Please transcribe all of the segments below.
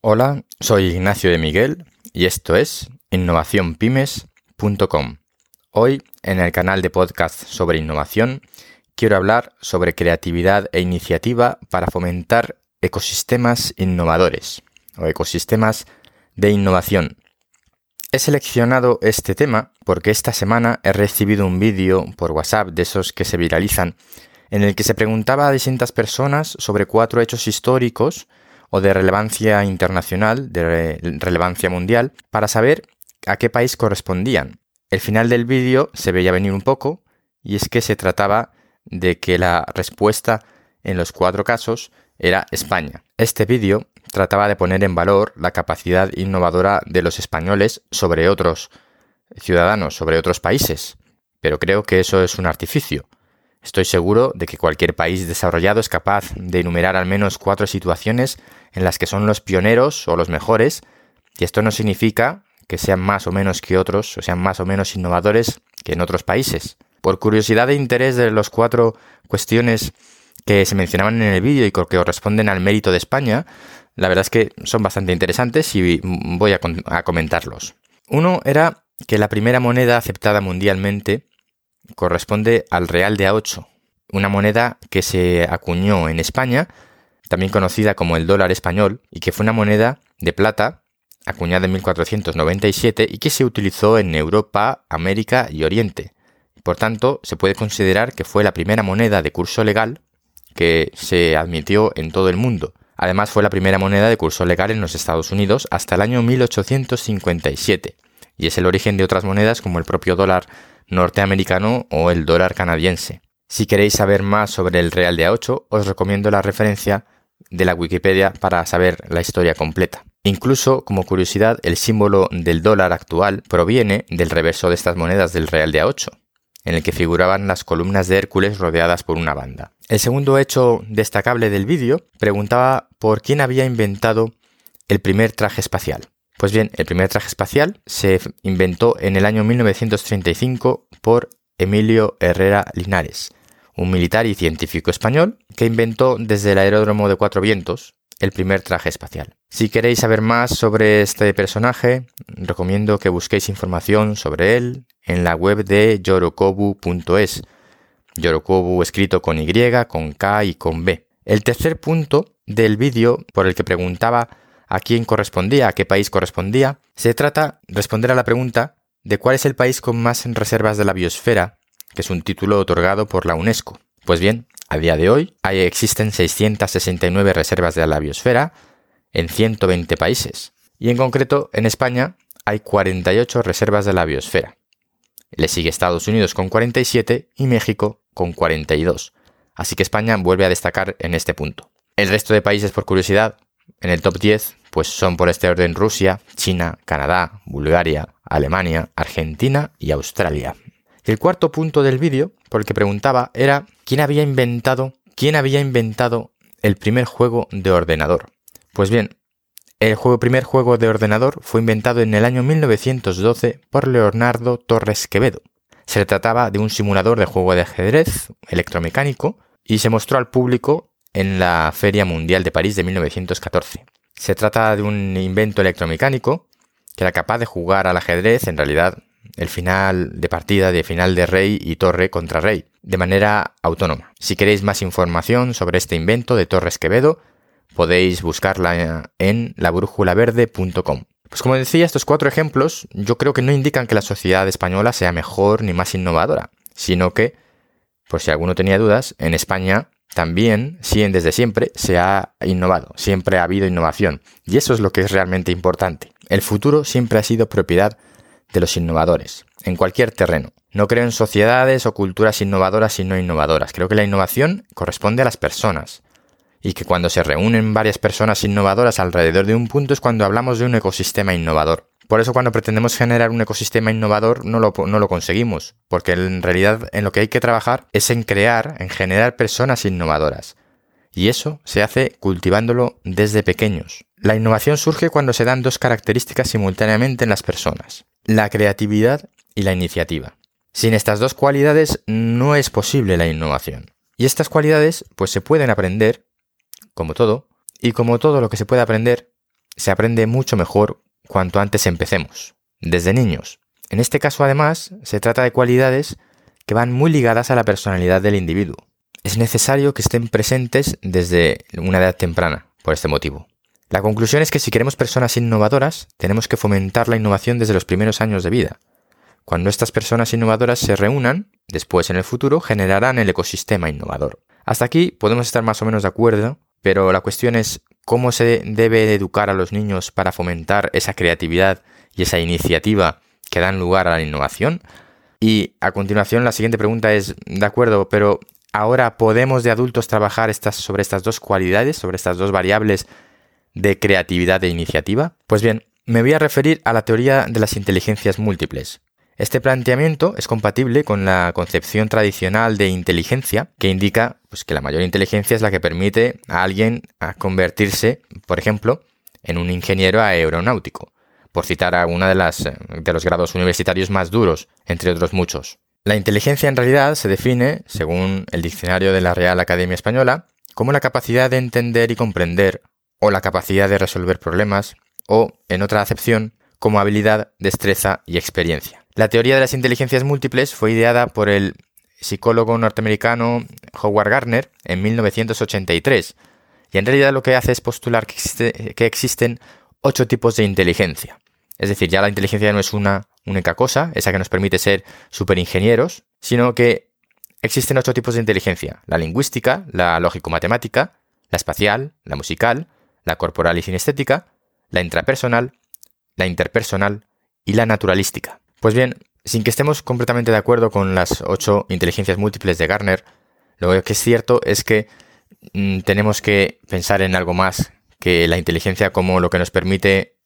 Hola, soy Ignacio de Miguel y esto es innovacionpymes.com. Hoy, en el canal de podcast sobre innovación, quiero hablar sobre creatividad e iniciativa para fomentar ecosistemas innovadores o ecosistemas de innovación. He seleccionado este tema porque esta semana he recibido un vídeo por WhatsApp de esos que se viralizan en el que se preguntaba a distintas personas sobre cuatro hechos históricos o de relevancia internacional, de relevancia mundial, para saber a qué país correspondían. El final del vídeo se veía venir un poco, y es que se trataba de que la respuesta en los cuatro casos era España. Este vídeo trataba de poner en valor la capacidad innovadora de los españoles sobre otros ciudadanos, sobre otros países, pero creo que eso es un artificio. Estoy seguro de que cualquier país desarrollado es capaz de enumerar al menos cuatro situaciones en las que son los pioneros o los mejores, y esto no significa que sean más o menos que otros, o sean más o menos innovadores que en otros países. Por curiosidad e interés de las cuatro cuestiones que se mencionaban en el vídeo y que corresponden al mérito de España, la verdad es que son bastante interesantes y voy a, comentarlos. Uno era que la primera moneda aceptada mundialmente corresponde al real de A8, una moneda que se acuñó en España, también conocida como el dólar español, y que fue una moneda de plata acuñada en 1497 y que se utilizó en Europa, América y Oriente. Por tanto, se puede considerar que fue la primera moneda de curso legal que se admitió en todo el mundo. Además, fue la primera moneda de curso legal en los Estados Unidos hasta el año 1857, y es el origen de otras monedas como el propio dólar norteamericano o el dólar canadiense. Si queréis saber más sobre el Real de A8, os recomiendo la referencia de la Wikipedia para saber la historia completa. Incluso, como curiosidad, el símbolo del dólar actual proviene del reverso de estas monedas del Real de A8, en el que figuraban las columnas de Hércules rodeadas por una banda. El segundo hecho destacable del vídeo preguntaba por quién había inventado el primer traje espacial. Pues bien, el primer traje espacial se inventó en el año 1935 por Emilio Herrera Linares, un militar y científico español que inventó desde el aeródromo de Cuatro Vientos el primer traje espacial. Si queréis saber más sobre este personaje, recomiendo que busquéis información sobre él en la web de yorokobu.es. Yorokobu escrito con Y, con K y con B. El tercer punto del vídeo por el que preguntaba a quién correspondía, a qué país correspondía, se trata de responder a la pregunta de cuál es el país con más reservas de la biosfera, que es un título otorgado por la UNESCO. Pues bien, a día de hoy existen 669 reservas de la biosfera en 120 países, y en concreto en España hay 48 reservas de la biosfera. Le sigue Estados Unidos con 47 y México con 42. Así que España vuelve a destacar en este punto. El resto de países, por curiosidad, en el top 10 pues son por este orden Rusia, China, Canadá, Bulgaria, Alemania, Argentina y Australia. El cuarto punto del vídeo, por el que preguntaba, era quién había inventado, quién había inventado el primer juego de ordenador. Pues bien, el primer juego de ordenador fue inventado en el año 1912 por Leonardo Torres Quevedo. Se trataba de un simulador de juego de ajedrez electromecánico y se mostró al público en la Feria Mundial de París de 1914. Se trata de un invento electromecánico que era capaz de jugar al ajedrez, en realidad el final de partida de final de rey y torre contra rey, de manera autónoma. Si queréis más información sobre este invento de Torres Quevedo, podéis buscarla en labrújulaverde.com. Pues como decía, estos cuatro ejemplos yo creo que no indican que la sociedad española sea mejor ni más innovadora, sino que, por si alguno tenía dudas, en España también, desde siempre, se ha innovado, siempre ha habido innovación. Y eso es lo que es realmente importante. El futuro siempre ha sido propiedad de los innovadores, en cualquier terreno. No creo en sociedades o culturas innovadoras y no innovadoras. Creo que la innovación corresponde a las personas. Y que cuando se reúnen varias personas innovadoras alrededor de un punto es cuando hablamos de un ecosistema innovador. Por eso cuando pretendemos generar un ecosistema innovador no lo, no lo, conseguimos, porque en realidad en lo que hay que trabajar es en crear, en generar personas innovadoras. Y eso se hace cultivándolo desde pequeños. La innovación surge cuando se dan dos características simultáneamente en las personas, la creatividad y la iniciativa. Sin estas dos cualidades no es posible la innovación. Y estas cualidades pues se pueden aprender, como todo, y como todo lo que se puede aprender, se aprende mucho mejor cuanto antes empecemos, desde niños. En este caso, además, se trata de cualidades que van muy ligadas a la personalidad del individuo. Es necesario que estén presentes desde una edad temprana, por este motivo. La conclusión es que si queremos personas innovadoras, tenemos que fomentar la innovación desde los primeros años de vida. Cuando estas personas innovadoras se reúnan, después en el futuro generarán el ecosistema innovador. Hasta aquí podemos estar más o menos de acuerdo, pero la cuestión es cómo se debe educar a los niños para fomentar esa creatividad y esa iniciativa que dan lugar a la innovación. Y a continuación la siguiente pregunta es, de acuerdo, pero ahora podemos de adultos trabajar estas, sobre estas dos cualidades, sobre estas dos variables de creatividad e iniciativa? Pues bien, me voy a referir a la teoría de las inteligencias múltiples. Este planteamiento es compatible con la concepción tradicional de inteligencia, que indica pues, que la mayor inteligencia es la que permite a alguien a convertirse, por ejemplo, en un ingeniero aeronáutico, por citar alguna de, las, de los grados universitarios más duros, entre otros muchos. La inteligencia en realidad se define, según el diccionario de la Real Academia Española, como la capacidad de entender y comprender, o la capacidad de resolver problemas, o, en otra acepción, como habilidad, destreza y experiencia. La teoría de las inteligencias múltiples fue ideada por el psicólogo norteamericano Howard Gardner en 1983, y en realidad lo que hace es postular que, que existen ocho tipos de inteligencia. Es decir, ya la inteligencia no es una única cosa, esa que nos permite ser superingenieros, sino que existen ocho tipos de inteligencia. La lingüística, la lógico-matemática, la espacial, la musical, la corporal y sinestética, la intrapersonal, la interpersonal y la naturalística. Pues bien, sin que estemos completamente de acuerdo con las ocho inteligencias múltiples de Garner, lo que es cierto es que mm, tenemos que pensar en algo más que la inteligencia como lo que nos permite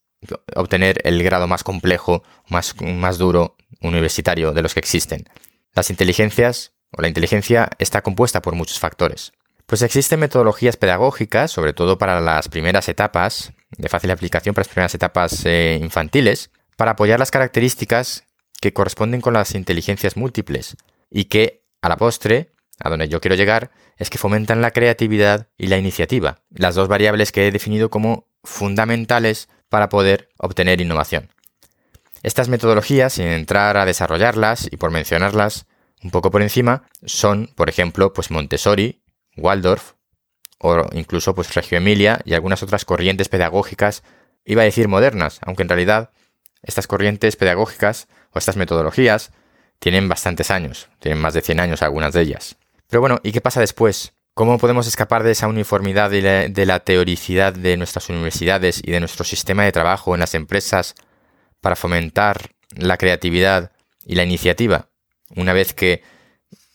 obtener el grado más complejo, más, duro universitario de los que existen. Las inteligencias o la inteligencia está compuesta por muchos factores. Pues existen metodologías pedagógicas, sobre todo para las primeras etapas, de fácil aplicación para las primeras etapas eh, infantiles, para apoyar las características que corresponden con las inteligencias múltiples y que, a la postre, a donde yo quiero llegar, es que fomentan la creatividad y la iniciativa, las dos variables que he definido como fundamentales para poder obtener innovación. Estas metodologías, sin entrar a desarrollarlas y por mencionarlas un poco por encima, son, por ejemplo, pues Montessori, Waldorf o incluso pues Reggio Emilia y algunas otras corrientes pedagógicas, iba a decir modernas, aunque en realidad estas corrientes pedagógicas o estas metodologías tienen bastantes años, tienen más de 100 años algunas de ellas. Pero bueno, ¿y qué pasa después? ¿Cómo podemos escapar de esa uniformidad y de la teoricidad de nuestras universidades y de nuestro sistema de trabajo en las empresas para fomentar la creatividad y la iniciativa una vez que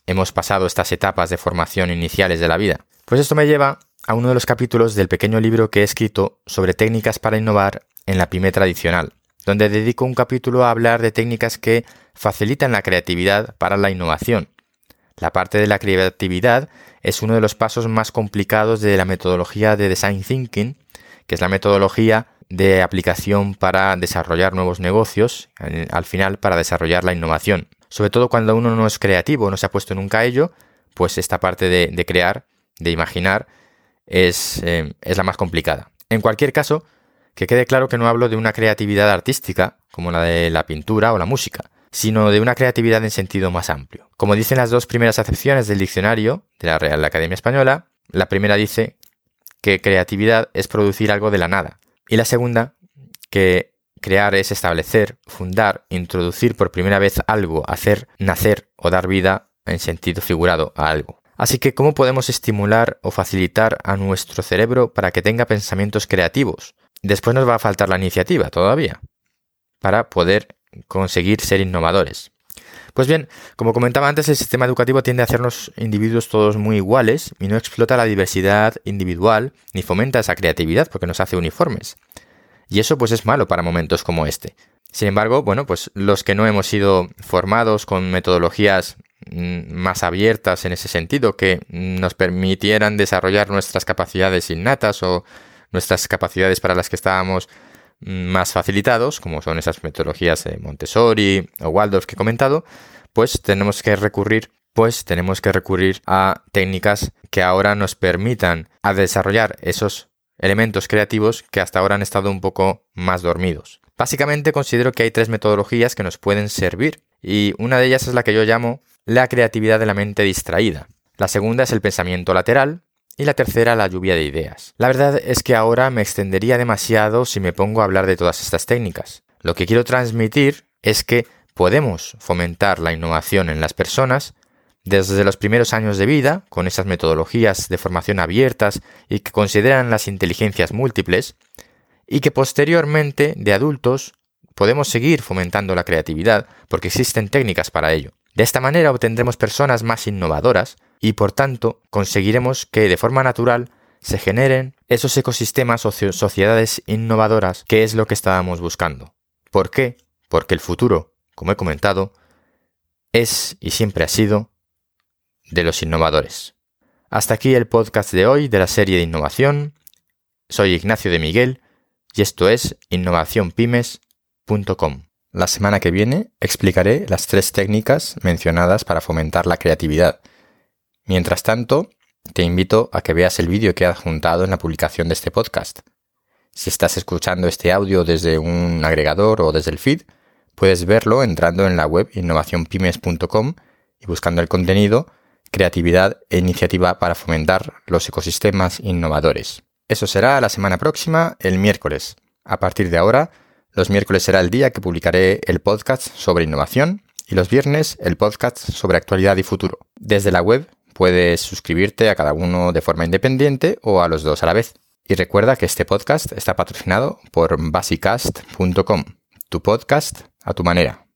hemos pasado estas etapas de formación iniciales de la vida? Pues esto me lleva a uno de los capítulos del pequeño libro que he escrito sobre técnicas para innovar en la pyme tradicional, donde dedico un capítulo a hablar de técnicas que facilitan la creatividad para la innovación. La parte de la creatividad es uno de los pasos más complicados de la metodología de Design Thinking, que es la metodología de aplicación para desarrollar nuevos negocios, al final para desarrollar la innovación. Sobre todo cuando uno no es creativo, no se ha puesto nunca a ello, pues esta parte de, crear, de imaginar, es, eh, es la más complicada. En cualquier caso, que quede claro que no hablo de una creatividad artística, como la de la pintura o la música, sino de una creatividad en sentido más amplio. Como dicen las dos primeras acepciones del diccionario de la Real Academia Española, la primera dice que creatividad es producir algo de la nada, y la segunda que crear es establecer, fundar, introducir por primera vez algo, hacer nacer o dar vida en sentido figurado a algo. Así que, ¿cómo podemos estimular o facilitar a nuestro cerebro para que tenga pensamientos creativos? Después nos va a faltar la iniciativa todavía para poder conseguir ser innovadores. Pues bien, como comentaba antes, el sistema educativo tiende a hacernos individuos todos muy iguales y no explota la diversidad individual ni fomenta esa creatividad porque nos hace uniformes. Y eso pues es malo para momentos como este. Sin embargo, bueno, pues los que no hemos sido formados con metodologías mm, más abiertas en ese sentido, que nos permitieran desarrollar nuestras capacidades innatas o nuestras capacidades para las que estábamos más facilitados, como son esas metodologías de Montessori o Waldorf que he comentado, pues tenemos que recurrir pues tenemos que recurrir a técnicas que ahora nos permitan a desarrollar esos elementos creativos que hasta ahora han estado un poco más dormidos. Básicamente considero que hay tres metodologías que nos pueden servir y una de ellas es la que yo llamo la creatividad de la mente distraída. La segunda es el pensamiento lateral y la tercera la lluvia de ideas. La verdad es que ahora me extendería demasiado si me pongo a hablar de todas estas técnicas. Lo que quiero transmitir es que podemos fomentar la innovación en las personas desde los primeros años de vida, con esas metodologías de formación abiertas y que consideran las inteligencias múltiples, y que posteriormente, de adultos, podemos seguir fomentando la creatividad porque existen técnicas para ello. De esta manera obtendremos personas más innovadoras y por tanto conseguiremos que de forma natural se generen esos ecosistemas o sociedades innovadoras que es lo que estábamos buscando. ¿Por qué? Porque el futuro, como he comentado, es y siempre ha sido de los innovadores. Hasta aquí el podcast de hoy de la serie de innovación. Soy Ignacio de Miguel y esto es innovacionpymes.com. La semana que viene explicaré las tres técnicas mencionadas para fomentar la creatividad. Mientras tanto, te invito a que veas el vídeo que he adjuntado en la publicación de este podcast. Si estás escuchando este audio desde un agregador o desde el feed, puedes verlo entrando en la web innovacionpymes.com y buscando el contenido creatividad e iniciativa para fomentar los ecosistemas innovadores. Eso será la semana próxima, el miércoles. A partir de ahora, los miércoles será el día que publicaré el podcast sobre innovación y los viernes el podcast sobre actualidad y futuro. Desde la web puedes suscribirte a cada uno de forma independiente o a los dos a la vez. Y recuerda que este podcast está patrocinado por basicast.com, tu podcast a tu manera.